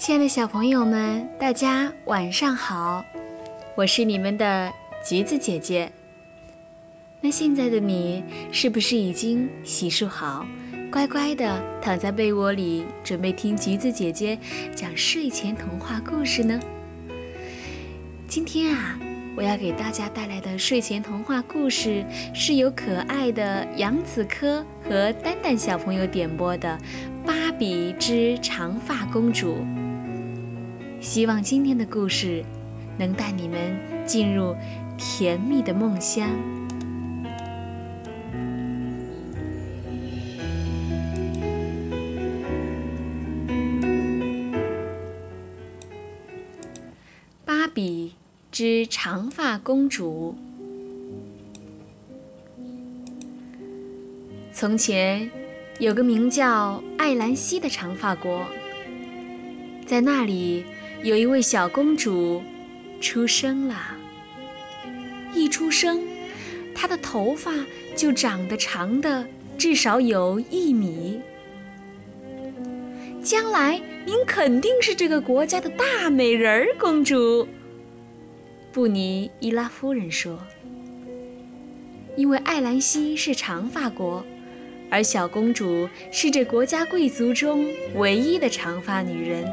亲爱的小朋友们，大家晚上好，我是你们的橘子姐姐。那现在的你是不是已经洗漱好，乖乖的躺在被窝里，准备听橘子姐姐讲睡前童话故事呢？今天啊，我要给大家带来的睡前童话故事是由可爱的杨子科和丹丹小朋友点播的《芭比之长发公主》。希望今天的故事能带你们进入甜蜜的梦乡。芭比之长发公主。从前有个名叫艾兰西的长发国，在那里。有一位小公主出生了，一出生，她的头发就长得长的至少有一米。将来您肯定是这个国家的大美人儿公主，布尼伊拉夫人说。因为艾兰西是长发国，而小公主是这国家贵族中唯一的长发女人，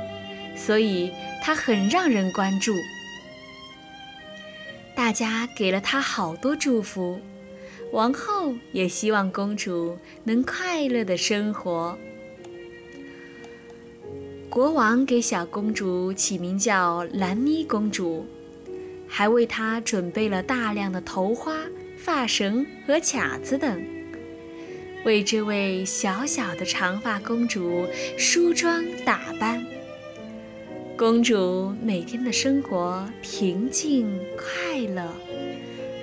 所以。她很让人关注，大家给了她好多祝福，王后也希望公主能快乐的生活。国王给小公主起名叫兰妮公主，还为她准备了大量的头花、发绳和卡子等，为这位小小的长发公主梳妆打扮。公主每天的生活平静快乐，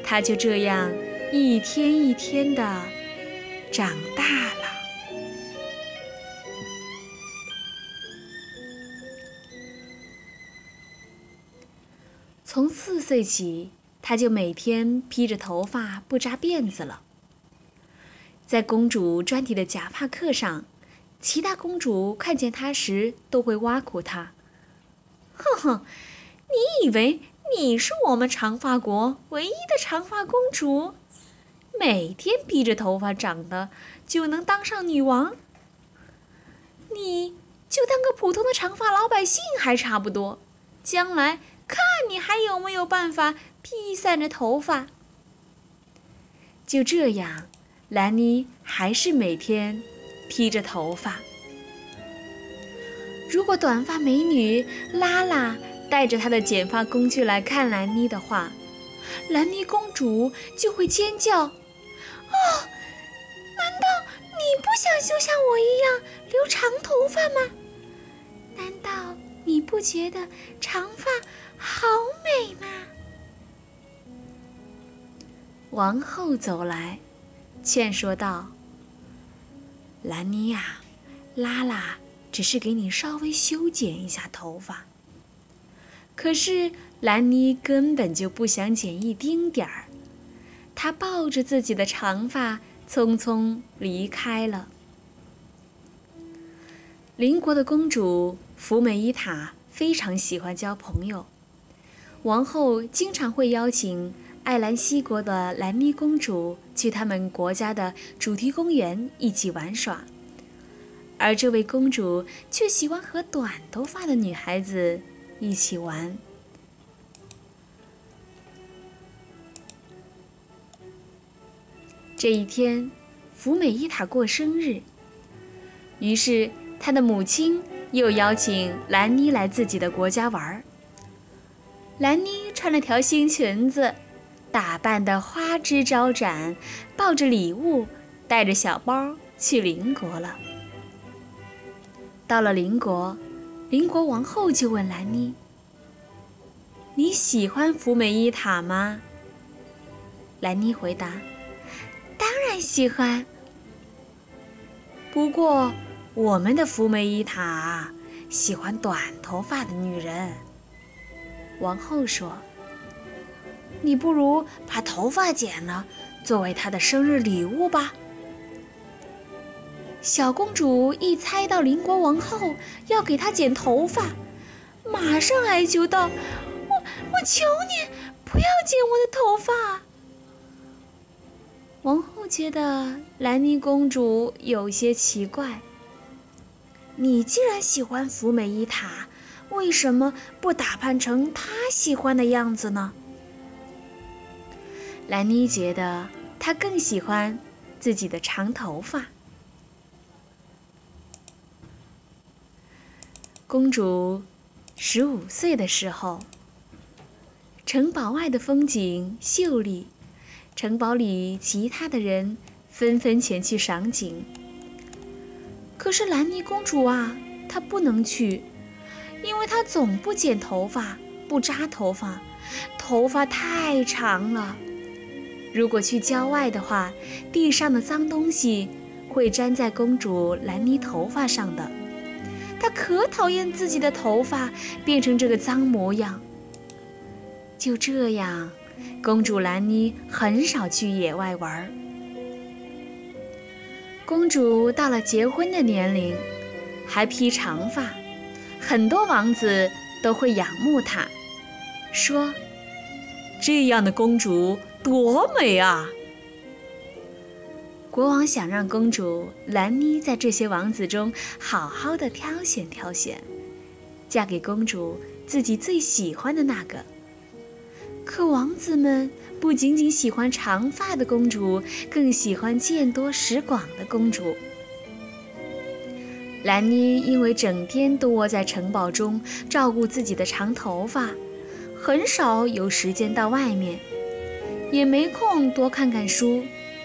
她就这样一天一天的长大了。从四岁起，她就每天披着头发不扎辫子了。在公主专题的假发课上，其他公主看见她时都会挖苦她。哼哼，你以为你是我们长发国唯一的长发公主？每天披着头发长的就能当上女王？你就当个普通的长发老百姓还差不多。将来看你还有没有办法披散着头发。就这样，兰妮还是每天披着头发。如果短发美女拉拉带着她的剪发工具来看兰妮的话，兰妮公主就会尖叫：“哦，难道你不想就像我一样留长头发吗？难道你不觉得长发好美吗？”王后走来，劝说道：“兰妮呀，拉拉。”只是给你稍微修剪一下头发，可是兰妮根本就不想剪一丁点儿。她抱着自己的长发，匆匆离开了。邻国的公主福美伊塔非常喜欢交朋友，王后经常会邀请艾兰西国的兰妮公主去他们国家的主题公园一起玩耍。而这位公主却喜欢和短头发的女孩子一起玩。这一天，福美伊塔过生日，于是她的母亲又邀请兰妮来自己的国家玩。兰妮穿了条新裙子，打扮得花枝招展，抱着礼物，带着小包去邻国了。到了邻国，邻国王后就问兰妮：“你喜欢福美伊塔吗？”兰妮回答：“当然喜欢。不过，我们的福美伊塔喜欢短头发的女人。”王后说：“你不如把头发剪了，作为她的生日礼物吧。”小公主一猜到邻国王后要给她剪头发，马上哀求道：“我我求你不要剪我的头发。”王后觉得兰妮公主有些奇怪。你既然喜欢福美伊塔，为什么不打扮成她喜欢的样子呢？兰妮觉得她更喜欢自己的长头发。公主十五岁的时候，城堡外的风景秀丽，城堡里其他的人纷纷前去赏景。可是兰妮公主啊，她不能去，因为她总不剪头发，不扎头发，头发太长了。如果去郊外的话，地上的脏东西会粘在公主兰妮头发上的。她可讨厌自己的头发变成这个脏模样。就这样，公主兰妮很少去野外玩。公主到了结婚的年龄，还披长发，很多王子都会仰慕她，说：“这样的公主多美啊！”国王想让公主兰妮在这些王子中好好的挑选挑选，嫁给公主自己最喜欢的那个。可王子们不仅仅喜欢长发的公主，更喜欢见多识广的公主。兰妮因为整天都窝在城堡中照顾自己的长头发，很少有时间到外面，也没空多看看书。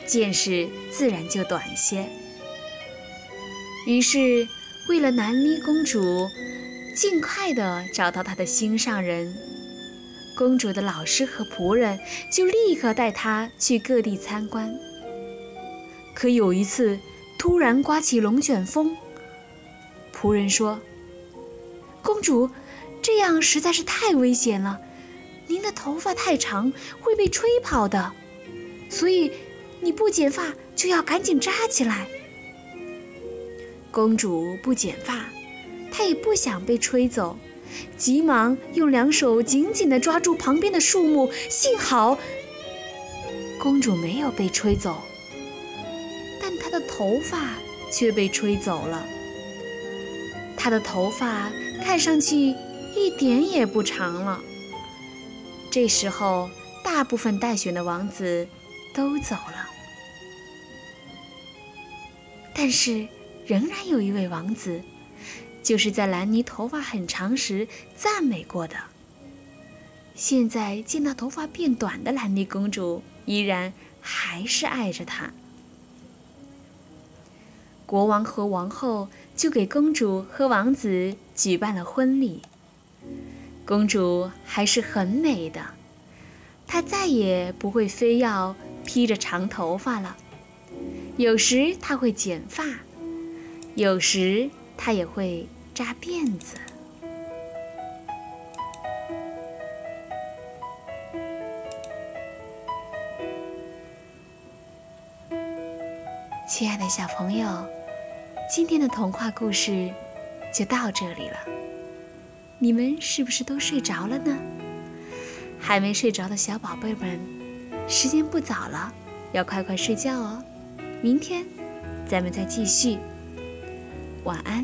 见识自然就短些。于是，为了兰妮公主尽快地找到她的心上人，公主的老师和仆人就立刻带她去各地参观。可有一次，突然刮起龙卷风，仆人说：“公主，这样实在是太危险了，您的头发太长，会被吹跑的，所以。”你不剪发就要赶紧扎起来。公主不剪发，她也不想被吹走，急忙用两手紧紧地抓住旁边的树木。幸好，公主没有被吹走，但她的头发却被吹走了。她的头发看上去一点也不长了。这时候，大部分待选的王子都走了。但是，仍然有一位王子，就是在兰妮头发很长时赞美过的。现在见到头发变短的兰妮公主，依然还是爱着她。国王和王后就给公主和王子举办了婚礼。公主还是很美的，她再也不会非要披着长头发了。有时他会剪发，有时他也会扎辫子。亲爱的小朋友，今天的童话故事就到这里了。你们是不是都睡着了呢？还没睡着的小宝贝们，时间不早了，要快快睡觉哦。明天，咱们再继续。晚安。